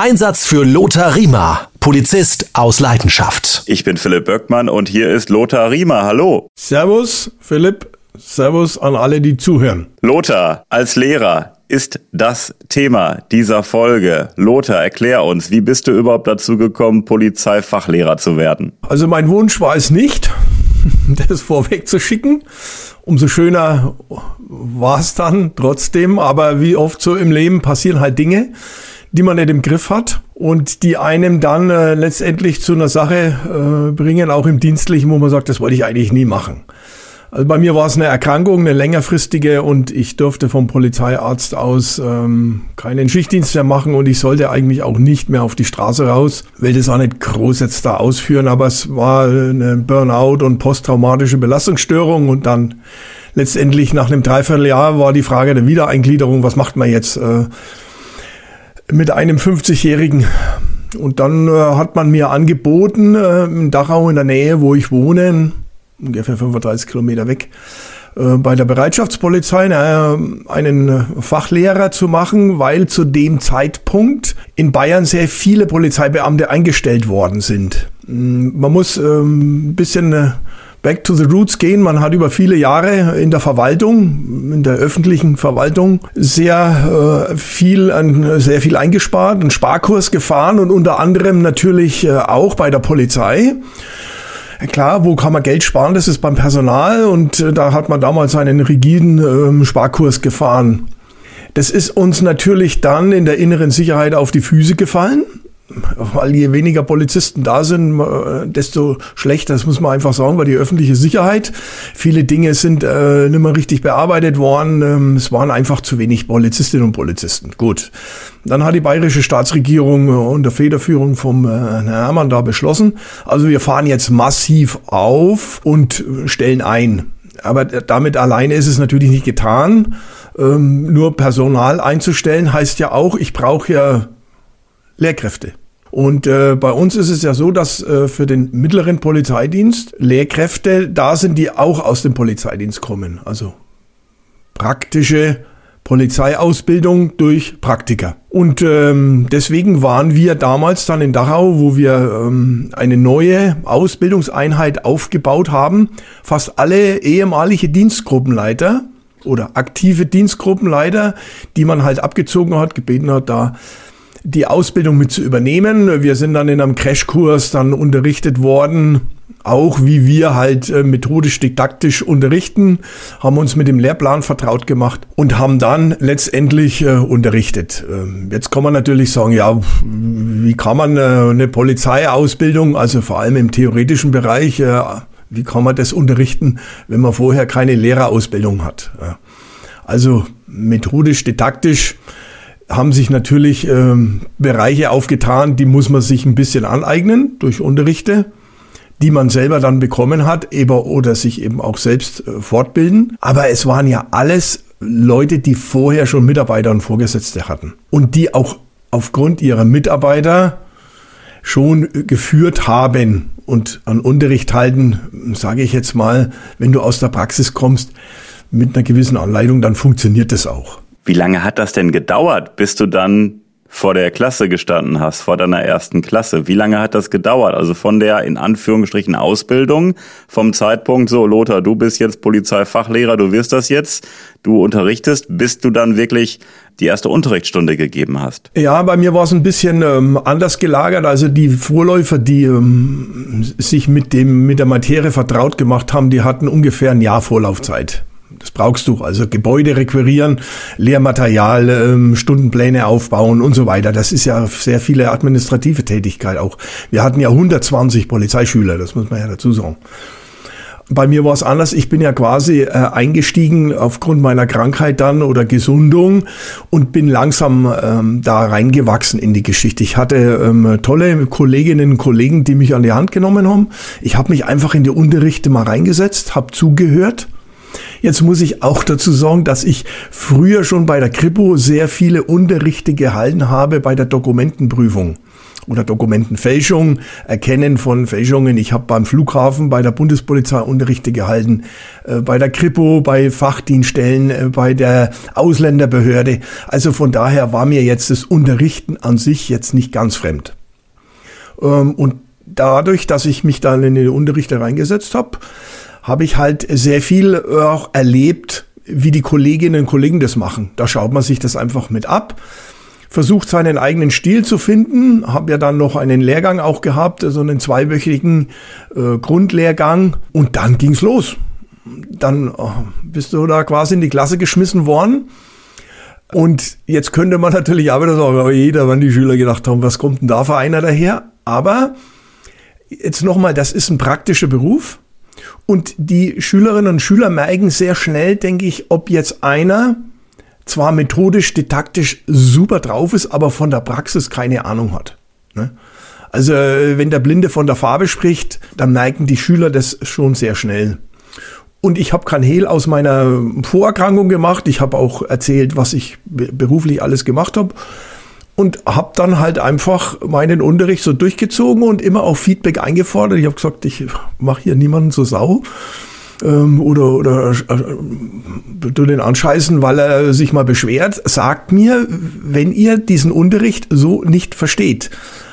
Einsatz für Lothar Riemer, Polizist aus Leidenschaft. Ich bin Philipp Böckmann und hier ist Lothar Riemer. Hallo. Servus, Philipp. Servus an alle, die zuhören. Lothar, als Lehrer ist das Thema dieser Folge. Lothar, erklär uns, wie bist du überhaupt dazu gekommen, Polizeifachlehrer zu werden? Also mein Wunsch war es nicht, das vorweg zu schicken. Umso schöner war es dann trotzdem. Aber wie oft so im Leben passieren halt Dinge die man nicht im Griff hat und die einem dann äh, letztendlich zu einer Sache äh, bringen, auch im Dienstlichen, wo man sagt, das wollte ich eigentlich nie machen. Also bei mir war es eine Erkrankung, eine längerfristige und ich durfte vom Polizeiarzt aus ähm, keinen Schichtdienst mehr machen und ich sollte eigentlich auch nicht mehr auf die Straße raus. Will das auch nicht groß jetzt da ausführen, aber es war eine Burnout und posttraumatische Belastungsstörung und dann letztendlich nach einem Dreivierteljahr war die Frage der Wiedereingliederung, was macht man jetzt? Äh, mit einem 50-Jährigen. Und dann äh, hat man mir angeboten, äh, in Dachau in der Nähe, wo ich wohne, ungefähr 35 Kilometer weg, äh, bei der Bereitschaftspolizei äh, einen Fachlehrer zu machen, weil zu dem Zeitpunkt in Bayern sehr viele Polizeibeamte eingestellt worden sind. Man muss ähm, ein bisschen äh, back to the roots gehen. Man hat über viele Jahre in der Verwaltung, in der öffentlichen Verwaltung sehr äh, viel, an, sehr viel eingespart, einen Sparkurs gefahren und unter anderem natürlich äh, auch bei der Polizei. Klar, wo kann man Geld sparen? Das ist beim Personal und äh, da hat man damals einen rigiden ähm, Sparkurs gefahren. Das ist uns natürlich dann in der inneren Sicherheit auf die Füße gefallen weil je weniger Polizisten da sind, äh, desto schlechter, das muss man einfach sagen, weil die öffentliche Sicherheit, viele Dinge sind äh, nicht mehr richtig bearbeitet worden, ähm, es waren einfach zu wenig Polizistinnen und Polizisten. Gut, dann hat die bayerische Staatsregierung äh, unter Federführung vom äh, Herrn Hermann da beschlossen, also wir fahren jetzt massiv auf und stellen ein. Aber damit alleine ist es natürlich nicht getan. Ähm, nur Personal einzustellen heißt ja auch, ich brauche ja Lehrkräfte. Und äh, bei uns ist es ja so, dass äh, für den mittleren Polizeidienst Lehrkräfte da sind, die auch aus dem Polizeidienst kommen. Also praktische Polizeiausbildung durch Praktiker. Und ähm, deswegen waren wir damals dann in Dachau, wo wir ähm, eine neue Ausbildungseinheit aufgebaut haben. Fast alle ehemalige Dienstgruppenleiter oder aktive Dienstgruppenleiter, die man halt abgezogen hat, gebeten hat, da die Ausbildung mit zu übernehmen. Wir sind dann in einem Crashkurs dann unterrichtet worden, auch wie wir halt äh, methodisch didaktisch unterrichten, haben uns mit dem Lehrplan vertraut gemacht und haben dann letztendlich äh, unterrichtet. Ähm, jetzt kann man natürlich sagen, ja, wie kann man äh, eine Polizeiausbildung, also vor allem im theoretischen Bereich, wie kann man das unterrichten, wenn man vorher keine Lehrerausbildung hat? Also methodisch didaktisch haben sich natürlich ähm, Bereiche aufgetan, die muss man sich ein bisschen aneignen durch Unterrichte, die man selber dann bekommen hat, eben, oder sich eben auch selbst äh, fortbilden. Aber es waren ja alles Leute, die vorher schon Mitarbeiter und Vorgesetzte hatten und die auch aufgrund ihrer Mitarbeiter schon geführt haben und an Unterricht halten, sage ich jetzt mal, wenn du aus der Praxis kommst, mit einer gewissen Anleitung, dann funktioniert das auch. Wie lange hat das denn gedauert, bis du dann vor der Klasse gestanden hast, vor deiner ersten Klasse? Wie lange hat das gedauert? Also von der in Anführungsstrichen Ausbildung, vom Zeitpunkt so, Lothar, du bist jetzt Polizeifachlehrer, du wirst das jetzt, du unterrichtest, bis du dann wirklich die erste Unterrichtsstunde gegeben hast? Ja, bei mir war es ein bisschen ähm, anders gelagert. Also die Vorläufer, die ähm, sich mit dem mit der Materie vertraut gemacht haben, die hatten ungefähr ein Jahr Vorlaufzeit. Das brauchst du. Also Gebäude requirieren, Lehrmaterial, ähm, Stundenpläne aufbauen und so weiter. Das ist ja sehr viele administrative Tätigkeit auch. Wir hatten ja 120 Polizeischüler, das muss man ja dazu sagen. Bei mir war es anders. Ich bin ja quasi äh, eingestiegen aufgrund meiner Krankheit dann oder Gesundung und bin langsam ähm, da reingewachsen in die Geschichte. Ich hatte ähm, tolle Kolleginnen und Kollegen, die mich an die Hand genommen haben. Ich habe mich einfach in die Unterrichte mal reingesetzt, habe zugehört Jetzt muss ich auch dazu sagen, dass ich früher schon bei der Kripo sehr viele Unterrichte gehalten habe bei der Dokumentenprüfung. oder Dokumentenfälschung, Erkennen von Fälschungen. Ich habe beim Flughafen bei der Bundespolizei Unterrichte gehalten, äh, bei der Kripo, bei Fachdienststellen, äh, bei der Ausländerbehörde. Also von daher war mir jetzt das Unterrichten an sich jetzt nicht ganz fremd. Ähm, und dadurch, dass ich mich dann in den Unterrichte reingesetzt habe, habe ich halt sehr viel auch erlebt, wie die Kolleginnen und Kollegen das machen. Da schaut man sich das einfach mit ab versucht seinen eigenen Stil zu finden. Habe ja dann noch einen Lehrgang auch gehabt, so einen zweiwöchigen äh, Grundlehrgang. Und dann ging's los. Dann oh, bist du da quasi in die Klasse geschmissen worden. Und jetzt könnte man natürlich auch wieder sagen, oh jeder, wann die Schüler gedacht haben, was kommt denn da für einer daher? Aber jetzt nochmal, das ist ein praktischer Beruf. Und die Schülerinnen und Schüler merken sehr schnell, denke ich, ob jetzt einer zwar methodisch, didaktisch super drauf ist, aber von der Praxis keine Ahnung hat. Ne? Also wenn der Blinde von der Farbe spricht, dann neigen die Schüler das schon sehr schnell. Und ich habe kein Hehl aus meiner Vorerkrankung gemacht. Ich habe auch erzählt, was ich beruflich alles gemacht habe. Und habe dann halt einfach meinen Unterricht so durchgezogen und immer auch Feedback eingefordert. Ich habe gesagt, ich mache hier niemanden zur Sau ähm, oder, oder äh, den anscheißen, weil er sich mal beschwert, sagt mir, wenn ihr diesen Unterricht so nicht versteht.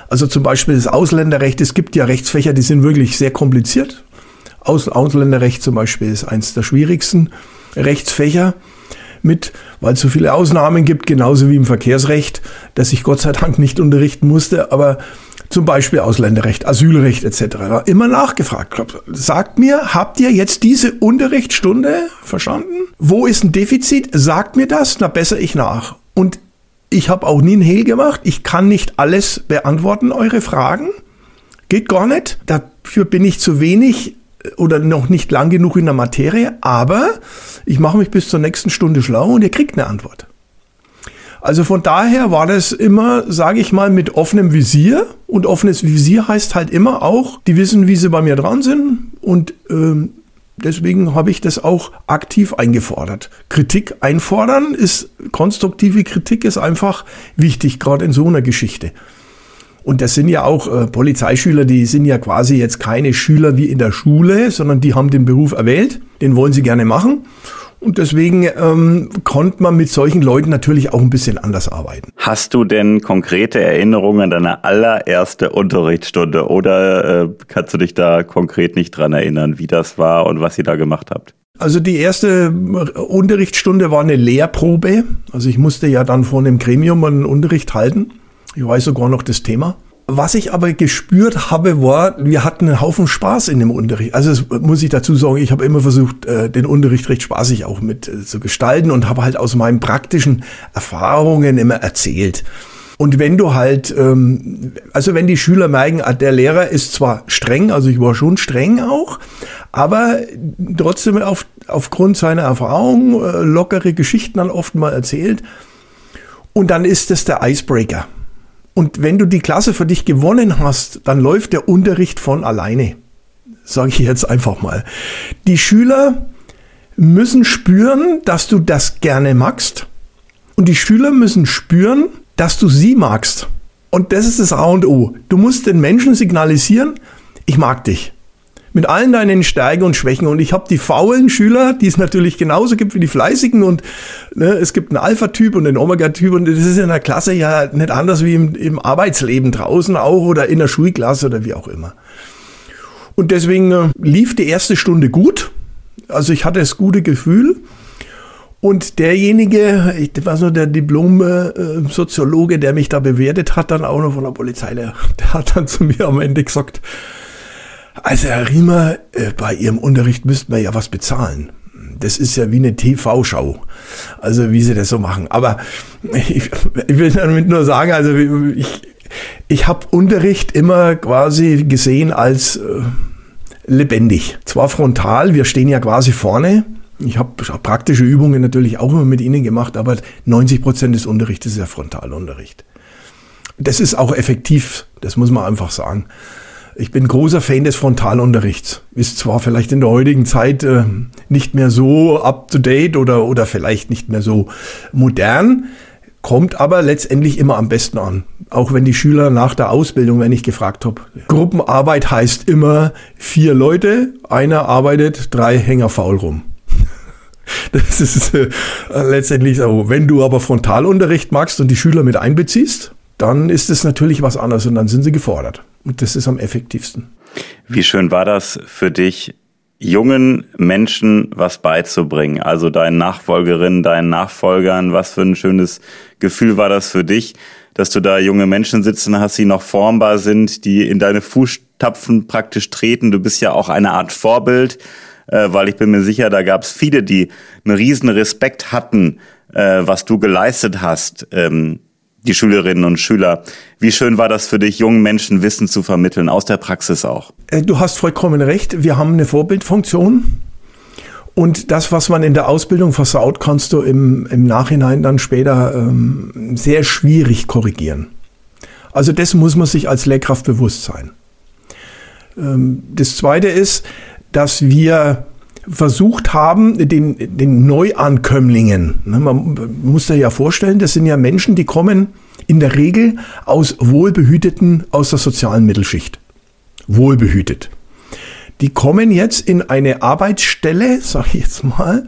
Also zum Beispiel das Ausländerrecht, es gibt ja Rechtsfächer, die sind wirklich sehr kompliziert. Aus Ausländerrecht zum Beispiel ist eins der schwierigsten Rechtsfächer mit, weil es so viele Ausnahmen gibt, genauso wie im Verkehrsrecht, das ich Gott sei Dank nicht unterrichten musste, aber zum Beispiel Ausländerrecht, Asylrecht etc. Immer nachgefragt. Sagt mir, habt ihr jetzt diese Unterrichtsstunde verstanden? Wo ist ein Defizit? Sagt mir das, na besser ich nach. Und ich habe auch nie einen Hehl gemacht. Ich kann nicht alles beantworten, eure Fragen. Geht gar nicht. Dafür bin ich zu wenig oder noch nicht lang genug in der Materie. Aber ich mache mich bis zur nächsten Stunde schlau und ihr kriegt eine Antwort. Also von daher war das immer, sage ich mal, mit offenem Visier. Und offenes Visier heißt halt immer auch, die wissen, wie sie bei mir dran sind. Und ähm, deswegen habe ich das auch aktiv eingefordert. Kritik einfordern ist, konstruktive Kritik ist einfach wichtig, gerade in so einer Geschichte. Und das sind ja auch äh, Polizeischüler, die sind ja quasi jetzt keine Schüler wie in der Schule, sondern die haben den Beruf erwählt, den wollen sie gerne machen. Und deswegen ähm, konnte man mit solchen Leuten natürlich auch ein bisschen anders arbeiten. Hast du denn konkrete Erinnerungen an deine allererste Unterrichtsstunde oder äh, kannst du dich da konkret nicht dran erinnern, wie das war und was ihr da gemacht habt? Also die erste Unterrichtsstunde war eine Lehrprobe. Also ich musste ja dann vor einem Gremium einen Unterricht halten. Ich weiß sogar noch das Thema. Was ich aber gespürt habe, war, wir hatten einen Haufen Spaß in dem Unterricht. Also das muss ich dazu sagen, ich habe immer versucht, äh, den Unterricht recht spaßig auch mit äh, zu gestalten und habe halt aus meinen praktischen Erfahrungen immer erzählt. Und wenn du halt, ähm, also wenn die Schüler merken, ah, der Lehrer ist zwar streng, also ich war schon streng auch, aber trotzdem auf, aufgrund seiner Erfahrung äh, lockere Geschichten dann oft mal erzählt. Und dann ist es der Icebreaker. Und wenn du die Klasse für dich gewonnen hast, dann läuft der Unterricht von alleine. Sage ich jetzt einfach mal. Die Schüler müssen spüren, dass du das gerne magst. Und die Schüler müssen spüren, dass du sie magst. Und das ist das A und O. Du musst den Menschen signalisieren, ich mag dich mit allen deinen Stärken und Schwächen. Und ich habe die faulen Schüler, die es natürlich genauso gibt wie die fleißigen. Und ne, es gibt einen Alpha-Typ und einen Omega-Typ. Und das ist in der Klasse ja nicht anders wie im, im Arbeitsleben draußen auch oder in der Schulklasse oder wie auch immer. Und deswegen äh, lief die erste Stunde gut. Also ich hatte das gute Gefühl. Und derjenige, ich war so der Diplom-Soziologe, der mich da bewertet hat, dann auch noch von der Polizei, der, der hat dann zu mir am Ende gesagt, also Herr Riemer, äh, bei Ihrem Unterricht müssten wir ja was bezahlen. Das ist ja wie eine TV-Schau. Also wie Sie das so machen. Aber ich, ich will damit nur sagen, also ich, ich habe Unterricht immer quasi gesehen als äh, lebendig. Zwar frontal, wir stehen ja quasi vorne. Ich habe praktische Übungen natürlich auch immer mit Ihnen gemacht, aber 90 Prozent des Unterrichts ist ja Frontalunterricht. Das ist auch effektiv, das muss man einfach sagen. Ich bin großer Fan des Frontalunterrichts. Ist zwar vielleicht in der heutigen Zeit äh, nicht mehr so up to date oder, oder vielleicht nicht mehr so modern, kommt aber letztendlich immer am besten an. Auch wenn die Schüler nach der Ausbildung, wenn ich gefragt habe, Gruppenarbeit heißt immer vier Leute, einer arbeitet, drei Hänger faul rum. Das ist äh, letztendlich so. Wenn du aber Frontalunterricht magst und die Schüler mit einbeziehst, dann ist es natürlich was anderes und dann sind sie gefordert. Das ist am effektivsten. Wie schön war das für dich, jungen Menschen was beizubringen? Also deinen Nachfolgerinnen, deinen Nachfolgern, was für ein schönes Gefühl war das für dich, dass du da junge Menschen sitzen hast, die noch formbar sind, die in deine Fußtapfen praktisch treten. Du bist ja auch eine Art Vorbild, äh, weil ich bin mir sicher, da gab es viele, die einen riesen Respekt hatten, äh, was du geleistet hast. Ähm, die Schülerinnen und Schüler. Wie schön war das für dich, jungen Menschen Wissen zu vermitteln, aus der Praxis auch? Äh, du hast vollkommen recht. Wir haben eine Vorbildfunktion. Und das, was man in der Ausbildung versaut, kannst du im, im Nachhinein dann später ähm, sehr schwierig korrigieren. Also das muss man sich als Lehrkraft bewusst sein. Ähm, das Zweite ist, dass wir versucht haben, den, den Neuankömmlingen, ne, man muss sich ja vorstellen, das sind ja Menschen, die kommen in der Regel aus Wohlbehüteten, aus der sozialen Mittelschicht. Wohlbehütet. Die kommen jetzt in eine Arbeitsstelle, sag ich jetzt mal,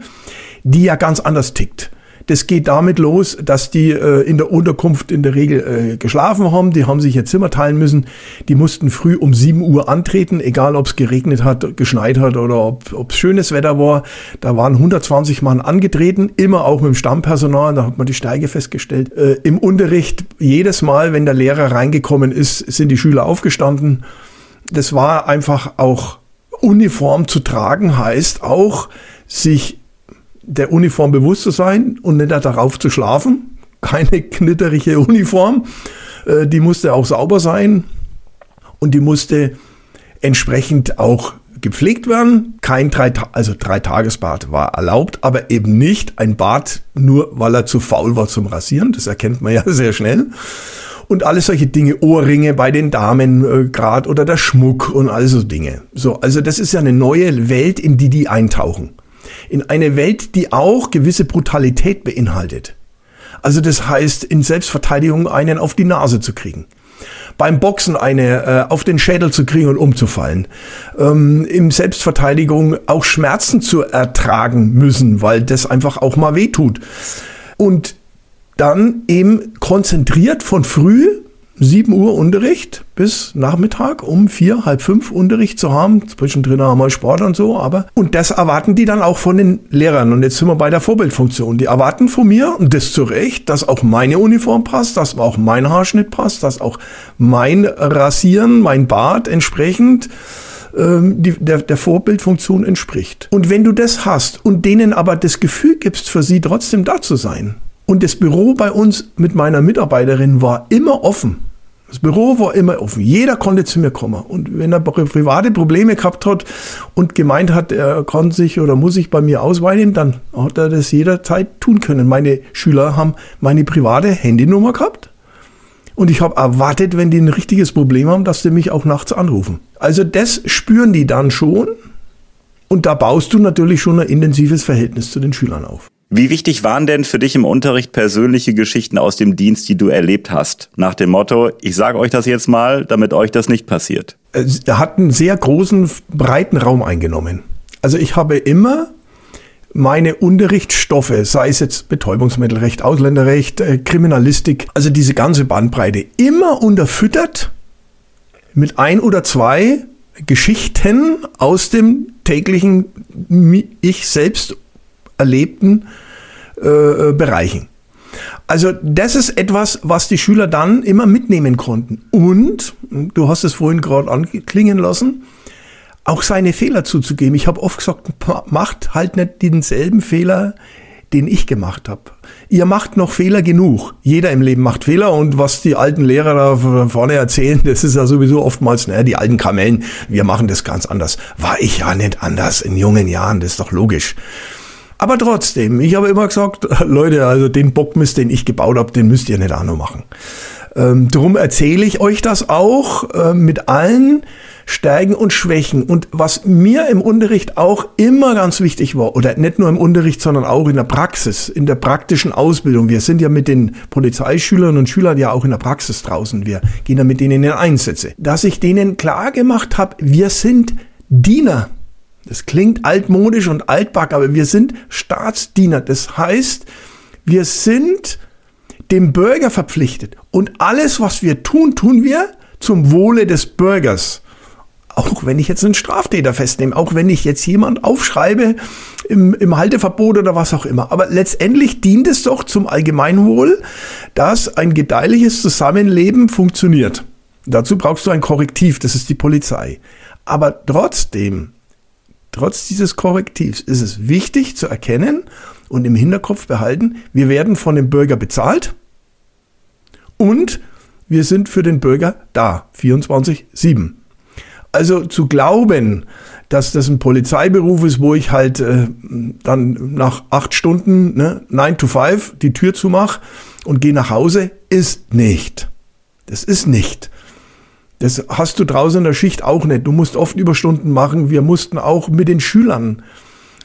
die ja ganz anders tickt. Das geht damit los, dass die äh, in der Unterkunft in der Regel äh, geschlafen haben. Die haben sich ihr Zimmer teilen müssen. Die mussten früh um 7 Uhr antreten, egal ob es geregnet hat, geschneit hat oder ob es schönes Wetter war. Da waren 120 Mann angetreten, immer auch mit dem Stammpersonal. Da hat man die Steige festgestellt. Äh, Im Unterricht jedes Mal, wenn der Lehrer reingekommen ist, sind die Schüler aufgestanden. Das war einfach auch Uniform zu tragen, heißt auch, sich der Uniform bewusst zu sein und nicht darauf zu schlafen. Keine knitterige Uniform. Äh, die musste auch sauber sein und die musste entsprechend auch gepflegt werden. Kein drei, also drei Tagesbad war erlaubt, aber eben nicht ein Bad nur, weil er zu faul war zum Rasieren. Das erkennt man ja sehr schnell. Und alles solche Dinge, Ohrringe bei den Damen äh, grad oder der Schmuck und all so Dinge. So, also das ist ja eine neue Welt, in die die eintauchen in eine Welt, die auch gewisse Brutalität beinhaltet. Also das heißt, in Selbstverteidigung einen auf die Nase zu kriegen. Beim Boxen eine äh, auf den Schädel zu kriegen und umzufallen. Ähm, Im Selbstverteidigung auch Schmerzen zu ertragen müssen, weil das einfach auch mal weh tut. Und dann eben konzentriert von früh 7 Uhr Unterricht bis Nachmittag um vier, halb fünf Unterricht zu haben. Zwischendrin haben wir Sport und so, aber und das erwarten die dann auch von den Lehrern. Und jetzt sind wir bei der Vorbildfunktion. Die erwarten von mir, und das zu Recht, dass auch meine Uniform passt, dass auch mein Haarschnitt passt, dass auch mein Rasieren, mein Bart entsprechend ähm, die, der, der Vorbildfunktion entspricht. Und wenn du das hast und denen aber das Gefühl gibst, für sie trotzdem da zu sein, und das Büro bei uns mit meiner Mitarbeiterin war immer offen. Das Büro war immer offen. Jeder konnte zu mir kommen. Und wenn er private Probleme gehabt hat und gemeint hat, er kann sich oder muss sich bei mir ausweinen, dann hat er das jederzeit tun können. Meine Schüler haben meine private Handynummer gehabt. Und ich habe erwartet, wenn die ein richtiges Problem haben, dass die mich auch nachts anrufen. Also das spüren die dann schon. Und da baust du natürlich schon ein intensives Verhältnis zu den Schülern auf. Wie wichtig waren denn für dich im Unterricht persönliche Geschichten aus dem Dienst, die du erlebt hast? Nach dem Motto, ich sage euch das jetzt mal, damit euch das nicht passiert. Er hat einen sehr großen, breiten Raum eingenommen. Also ich habe immer meine Unterrichtsstoffe, sei es jetzt Betäubungsmittelrecht, Ausländerrecht, äh, Kriminalistik, also diese ganze Bandbreite, immer unterfüttert mit ein oder zwei Geschichten aus dem täglichen ich selbst erlebten äh, äh, Bereichen. Also das ist etwas, was die Schüler dann immer mitnehmen konnten. Und, du hast es vorhin gerade anklingen lassen, auch seine Fehler zuzugeben. Ich habe oft gesagt, macht halt nicht denselben Fehler, den ich gemacht habe. Ihr macht noch Fehler genug. Jeder im Leben macht Fehler und was die alten Lehrer da vorne erzählen, das ist ja sowieso oftmals, naja, die alten Kamellen, wir machen das ganz anders. War ich ja nicht anders in jungen Jahren, das ist doch logisch. Aber trotzdem, ich habe immer gesagt, Leute, also den Bockmist, den ich gebaut habe, den müsst ihr nicht auch noch machen. Ähm, darum erzähle ich euch das auch äh, mit allen Stärken und Schwächen. Und was mir im Unterricht auch immer ganz wichtig war, oder nicht nur im Unterricht, sondern auch in der Praxis, in der praktischen Ausbildung. Wir sind ja mit den Polizeischülern und Schülern ja auch in der Praxis draußen. Wir gehen ja mit denen in Einsätze. Dass ich denen klar gemacht habe, wir sind Diener. Das klingt altmodisch und altback, aber wir sind Staatsdiener. Das heißt, wir sind dem Bürger verpflichtet. Und alles, was wir tun, tun wir zum Wohle des Bürgers. Auch wenn ich jetzt einen Straftäter festnehme, auch wenn ich jetzt jemand aufschreibe im, im Halteverbot oder was auch immer. Aber letztendlich dient es doch zum Allgemeinwohl, dass ein gedeihliches Zusammenleben funktioniert. Dazu brauchst du ein Korrektiv, das ist die Polizei. Aber trotzdem, trotz dieses Korrektivs ist es wichtig zu erkennen und im Hinterkopf behalten, wir werden von dem Bürger bezahlt und wir sind für den Bürger da, 24-7. Also zu glauben, dass das ein Polizeiberuf ist, wo ich halt äh, dann nach acht Stunden, ne, 9 to 5, die Tür zumache und gehe nach Hause, ist nicht. Das ist nicht. Das hast du draußen in der Schicht auch nicht. Du musst oft Überstunden machen. Wir mussten auch mit den Schülern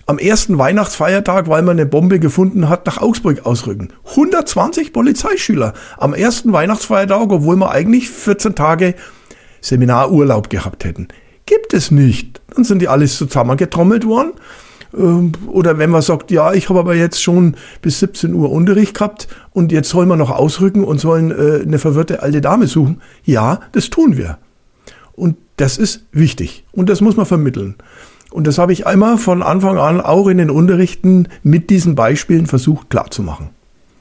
am ersten Weihnachtsfeiertag, weil man eine Bombe gefunden hat, nach Augsburg ausrücken. 120 Polizeischüler am ersten Weihnachtsfeiertag, obwohl wir eigentlich 14 Tage Seminarurlaub gehabt hätten. Gibt es nicht. Dann sind die alles zusammengetrommelt worden. Ähm, oder wenn man sagt, ja, ich habe aber jetzt schon bis 17 Uhr Unterricht gehabt und jetzt sollen wir noch ausrücken und sollen äh, eine verwirrte alte Dame suchen. Ja, das tun wir. Und das ist wichtig. Und das muss man vermitteln. Und das habe ich einmal von Anfang an auch in den Unterrichten mit diesen Beispielen versucht klarzumachen.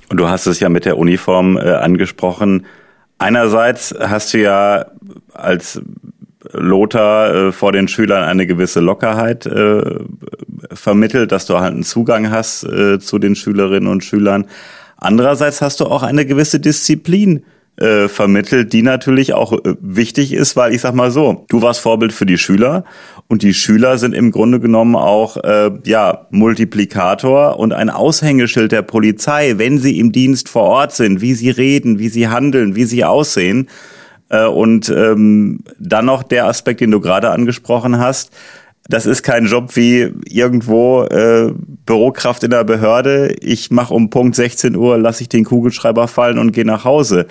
Und du hast es ja mit der Uniform äh, angesprochen. Einerseits hast du ja als Lothar äh, vor den Schülern eine gewisse Lockerheit äh, vermittelt, dass du halt einen Zugang hast äh, zu den Schülerinnen und Schülern. Andererseits hast du auch eine gewisse Disziplin äh, vermittelt, die natürlich auch äh, wichtig ist, weil ich sag mal so, du warst Vorbild für die Schüler und die Schüler sind im Grunde genommen auch äh, ja Multiplikator und ein Aushängeschild der Polizei, wenn sie im Dienst vor Ort sind, wie sie reden, wie sie handeln, wie sie aussehen. Äh, und ähm, dann noch der Aspekt, den du gerade angesprochen hast. Das ist kein Job wie irgendwo äh, Bürokraft in der Behörde. Ich mache um Punkt 16 Uhr, lasse ich den Kugelschreiber fallen und gehe nach Hause.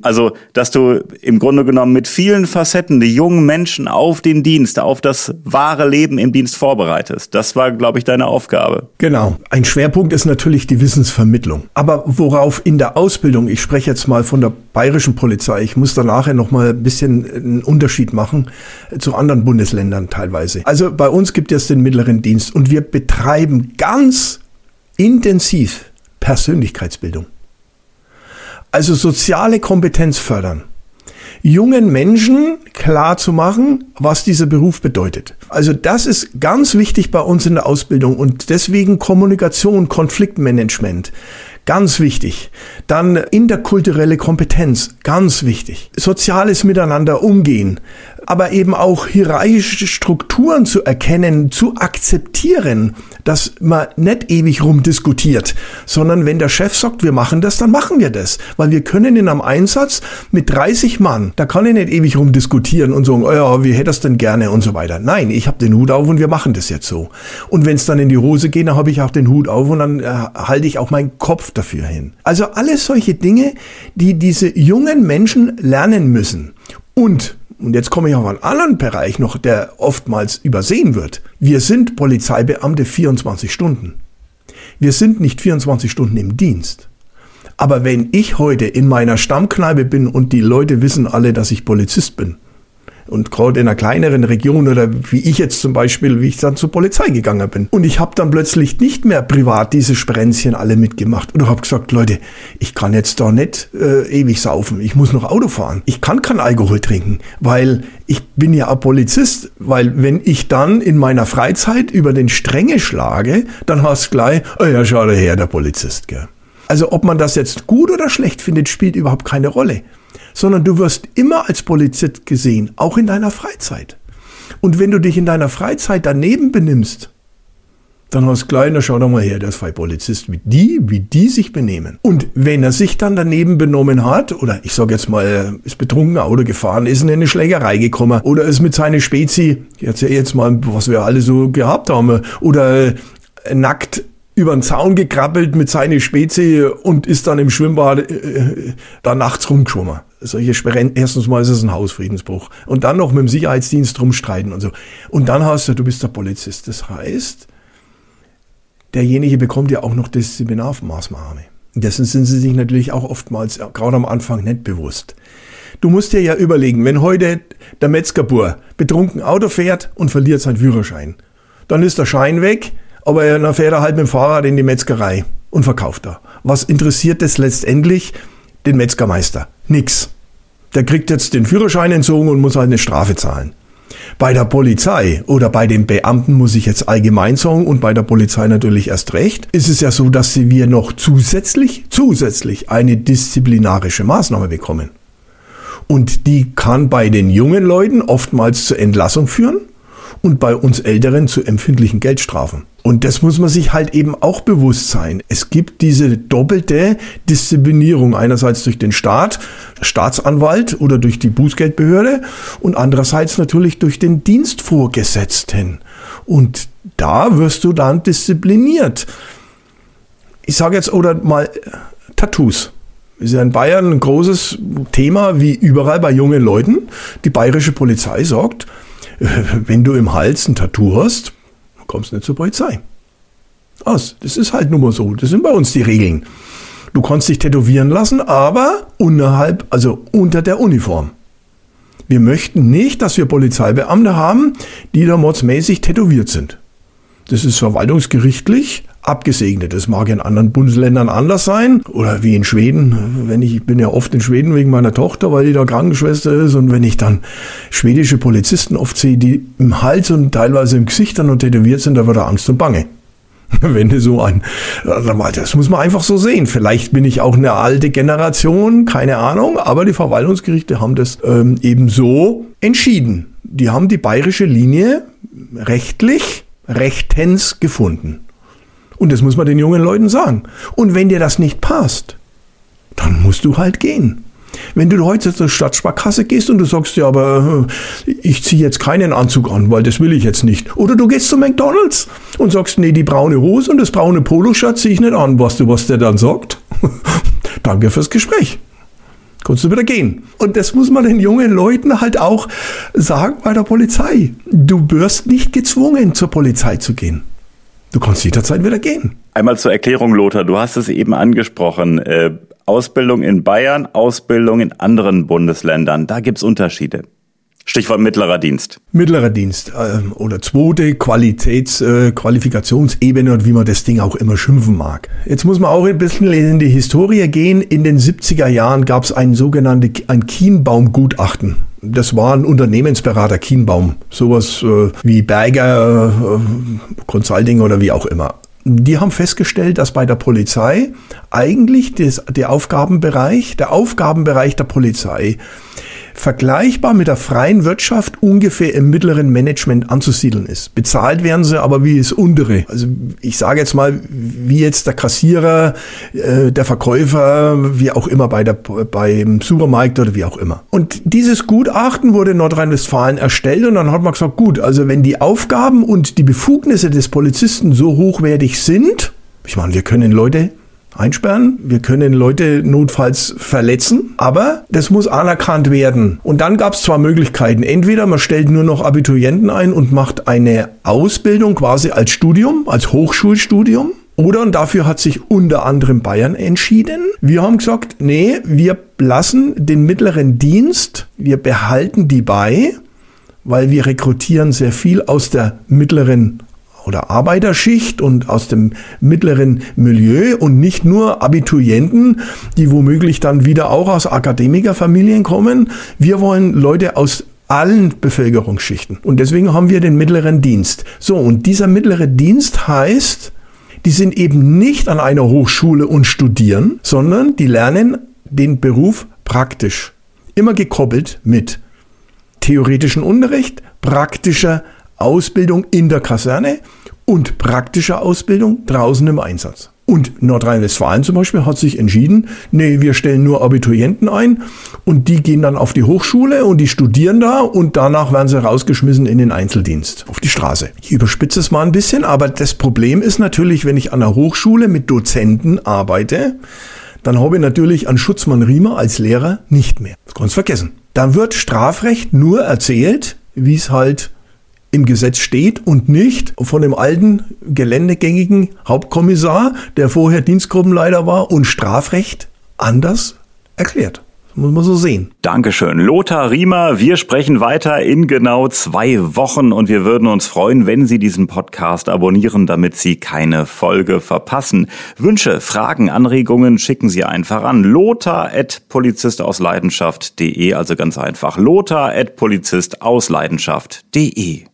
Also, dass du im Grunde genommen mit vielen Facetten die jungen Menschen auf den Dienst, auf das wahre Leben im Dienst vorbereitest. Das war, glaube ich, deine Aufgabe. Genau. Ein Schwerpunkt ist natürlich die Wissensvermittlung. Aber worauf in der Ausbildung, ich spreche jetzt mal von der bayerischen Polizei, ich muss da nachher noch mal ein bisschen einen Unterschied machen zu anderen Bundesländern teilweise. Also bei uns gibt es den mittleren Dienst und wir betreiben ganz intensiv Persönlichkeitsbildung. Also soziale Kompetenz fördern. Jungen Menschen klar zu machen, was dieser Beruf bedeutet. Also das ist ganz wichtig bei uns in der Ausbildung und deswegen Kommunikation, Konfliktmanagement. Ganz wichtig. Dann interkulturelle Kompetenz, ganz wichtig. Soziales Miteinander umgehen, aber eben auch hierarchische Strukturen zu erkennen, zu akzeptieren, dass man nicht ewig rumdiskutiert, sondern wenn der Chef sagt, wir machen das, dann machen wir das. Weil wir können in einem Einsatz mit 30 Mann, da kann ich nicht ewig rumdiskutieren und sagen, oh ja, wie hätte das denn gerne und so weiter. Nein, ich habe den Hut auf und wir machen das jetzt so. Und wenn es dann in die Hose geht, dann habe ich auch den Hut auf und dann äh, halte ich auch meinen Kopf dafür hin. Also alles solche Dinge, die diese jungen Menschen lernen müssen. Und und jetzt komme ich auf einen anderen Bereich noch, der oftmals übersehen wird. Wir sind Polizeibeamte 24 Stunden. Wir sind nicht 24 Stunden im Dienst. Aber wenn ich heute in meiner Stammkneipe bin und die Leute wissen alle, dass ich Polizist bin, und gerade in einer kleineren Region oder wie ich jetzt zum Beispiel, wie ich dann zur Polizei gegangen bin. Und ich habe dann plötzlich nicht mehr privat diese Sprenzchen alle mitgemacht. Und habe gesagt, Leute, ich kann jetzt da nicht äh, ewig saufen. Ich muss noch Auto fahren. Ich kann kein Alkohol trinken, weil ich bin ja auch Polizist. Weil wenn ich dann in meiner Freizeit über den Stränge schlage, dann hast du gleich, oh ja, schau da her, der Polizist, gell. Also ob man das jetzt gut oder schlecht findet, spielt überhaupt keine Rolle sondern du wirst immer als Polizist gesehen, auch in deiner Freizeit. Und wenn du dich in deiner Freizeit daneben benimmst, Dann hast kleiner, schau doch mal her, der ist zwei Polizist, wie die, wie die sich benehmen. Und wenn er sich dann daneben benommen hat, oder ich sag jetzt mal, ist betrunken Auto gefahren, ist in eine Schlägerei gekommen, oder ist mit seiner Spezi, ich erzähl jetzt mal, was wir alle so gehabt haben, oder äh, nackt über den Zaun gekrabbelt mit seiner Spezi und ist dann im Schwimmbad äh, äh da nachts rumgeschwommen. Solche Sperren, erstens mal ist es ein Hausfriedensbruch. Und dann noch mit dem Sicherheitsdienst rumstreiten und so. Und dann hast du, du bist der Polizist. Das heißt, derjenige bekommt ja auch noch Disziplinarmaßnahme. Dessen sind sie sich natürlich auch oftmals, gerade am Anfang, nicht bewusst. Du musst dir ja überlegen, wenn heute der Metzgerbur betrunken Auto fährt und verliert seinen Führerschein, dann ist der Schein weg, aber dann fährt er halt mit dem Fahrrad in die Metzgerei und verkauft da. Was interessiert das letztendlich den Metzgermeister? Nix. Der kriegt jetzt den Führerschein entzogen und muss halt eine Strafe zahlen. Bei der Polizei oder bei den Beamten muss ich jetzt allgemein sagen und bei der Polizei natürlich erst recht, ist es ja so, dass wir noch zusätzlich, zusätzlich eine disziplinarische Maßnahme bekommen. Und die kann bei den jungen Leuten oftmals zur Entlassung führen und bei uns Älteren zu empfindlichen Geldstrafen. Und das muss man sich halt eben auch bewusst sein. Es gibt diese doppelte Disziplinierung einerseits durch den Staat, Staatsanwalt oder durch die Bußgeldbehörde und andererseits natürlich durch den Dienstvorgesetzten. Und da wirst du dann diszipliniert. Ich sage jetzt oder mal Tattoos. Ist ja in Bayern ein großes Thema, wie überall bei jungen Leuten. Die bayerische Polizei sagt, wenn du im Hals ein Tattoo hast, kommst nicht zur Polizei. Aus. Das ist halt nun mal so. Das sind bei uns die Regeln. Du kannst dich tätowieren lassen, aber unterhalb, also unter der Uniform. Wir möchten nicht, dass wir Polizeibeamte haben, die da mordsmäßig tätowiert sind. Das ist verwaltungsgerichtlich abgesegnet. Das mag in anderen Bundesländern anders sein oder wie in Schweden. Wenn ich, ich bin ja oft in Schweden wegen meiner Tochter, weil die da Krankenschwester ist und wenn ich dann schwedische Polizisten oft sehe, die im Hals und teilweise im Gesicht dann noch tätowiert sind, da wird er Angst und Bange. Wenn du so ein, das muss man einfach so sehen. Vielleicht bin ich auch eine alte Generation, keine Ahnung, aber die Verwaltungsgerichte haben das ähm, eben so entschieden. Die haben die bayerische Linie rechtlich rechtens gefunden. Und das muss man den jungen Leuten sagen. Und wenn dir das nicht passt, dann musst du halt gehen. Wenn du heute zur Stadtsparkasse gehst und du sagst, ja, aber äh, ich ziehe jetzt keinen Anzug an, weil das will ich jetzt nicht. Oder du gehst zu McDonalds und sagst, nee, die braune Hose und das braune Poloshirt ziehe ich nicht an. Weißt du, was der dann sagt? Danke fürs Gespräch. Kannst du wieder gehen. Und das muss man den jungen Leuten halt auch sagen bei der Polizei. Du wirst nicht gezwungen, zur Polizei zu gehen. Du kannst jederzeit wieder gehen. Einmal zur Erklärung, Lothar, du hast es eben angesprochen. Äh, Ausbildung in Bayern, Ausbildung in anderen Bundesländern, da gibt's Unterschiede. Stichwort mittlerer Dienst. Mittlerer Dienst äh, oder zweite Qualitäts, äh, Qualifikationsebene und wie man das Ding auch immer schimpfen mag. Jetzt muss man auch ein bisschen in die Historie gehen. In den 70er Jahren gab es ein sogenanntes ein Kienbaum-Gutachten. Das war ein Unternehmensberater Kienbaum, sowas äh, wie Berger äh, Consulting oder wie auch immer. Die haben festgestellt, dass bei der Polizei eigentlich des, der Aufgabenbereich, der Aufgabenbereich der Polizei vergleichbar mit der freien Wirtschaft ungefähr im mittleren Management anzusiedeln ist. Bezahlt werden sie aber wie das untere. Also ich sage jetzt mal, wie jetzt der Kassierer, äh, der Verkäufer, wie auch immer bei der, beim Supermarkt oder wie auch immer. Und dieses Gutachten wurde in Nordrhein-Westfalen erstellt und dann hat man gesagt, gut, also wenn die Aufgaben und die Befugnisse des Polizisten so hochwertig sind, ich meine, wir können Leute einsperren. Wir können Leute notfalls verletzen, aber das muss anerkannt werden. Und dann gab es zwei Möglichkeiten. Entweder man stellt nur noch Abiturienten ein und macht eine Ausbildung quasi als Studium, als Hochschulstudium. Oder, und dafür hat sich unter anderem Bayern entschieden, wir haben gesagt, nee, wir lassen den mittleren Dienst, wir behalten die bei, weil wir rekrutieren sehr viel aus der mittleren oder Arbeiterschicht und aus dem mittleren Milieu und nicht nur Abiturienten, die womöglich dann wieder auch aus Akademikerfamilien kommen. Wir wollen Leute aus allen Bevölkerungsschichten. Und deswegen haben wir den mittleren Dienst. So, und dieser mittlere Dienst heißt, die sind eben nicht an einer Hochschule und studieren, sondern die lernen den Beruf praktisch. Immer gekoppelt mit theoretischen Unterricht, praktischer Ausbildung in der Kaserne und praktische Ausbildung draußen im Einsatz. Und Nordrhein-Westfalen zum Beispiel hat sich entschieden, nee, wir stellen nur Abiturienten ein und die gehen dann auf die Hochschule und die studieren da und danach werden sie rausgeschmissen in den Einzeldienst, auf die Straße. Ich überspitze es mal ein bisschen, aber das Problem ist natürlich, wenn ich an der Hochschule mit Dozenten arbeite, dann habe ich natürlich an Schutzmann Riemer als Lehrer nicht mehr. Das kannst du vergessen. Dann wird Strafrecht nur erzählt, wie es halt im Gesetz steht und nicht von dem alten geländegängigen Hauptkommissar, der vorher Dienstgruppenleiter war und Strafrecht anders erklärt. Muss man so sehen. Dankeschön. Lothar Riemer, wir sprechen weiter in genau zwei Wochen und wir würden uns freuen, wenn Sie diesen Podcast abonnieren, damit Sie keine Folge verpassen. Wünsche, Fragen, Anregungen schicken Sie einfach an lothar at polizistausleidenschaft.de, also ganz einfach lothar at polizistausleidenschaft.de.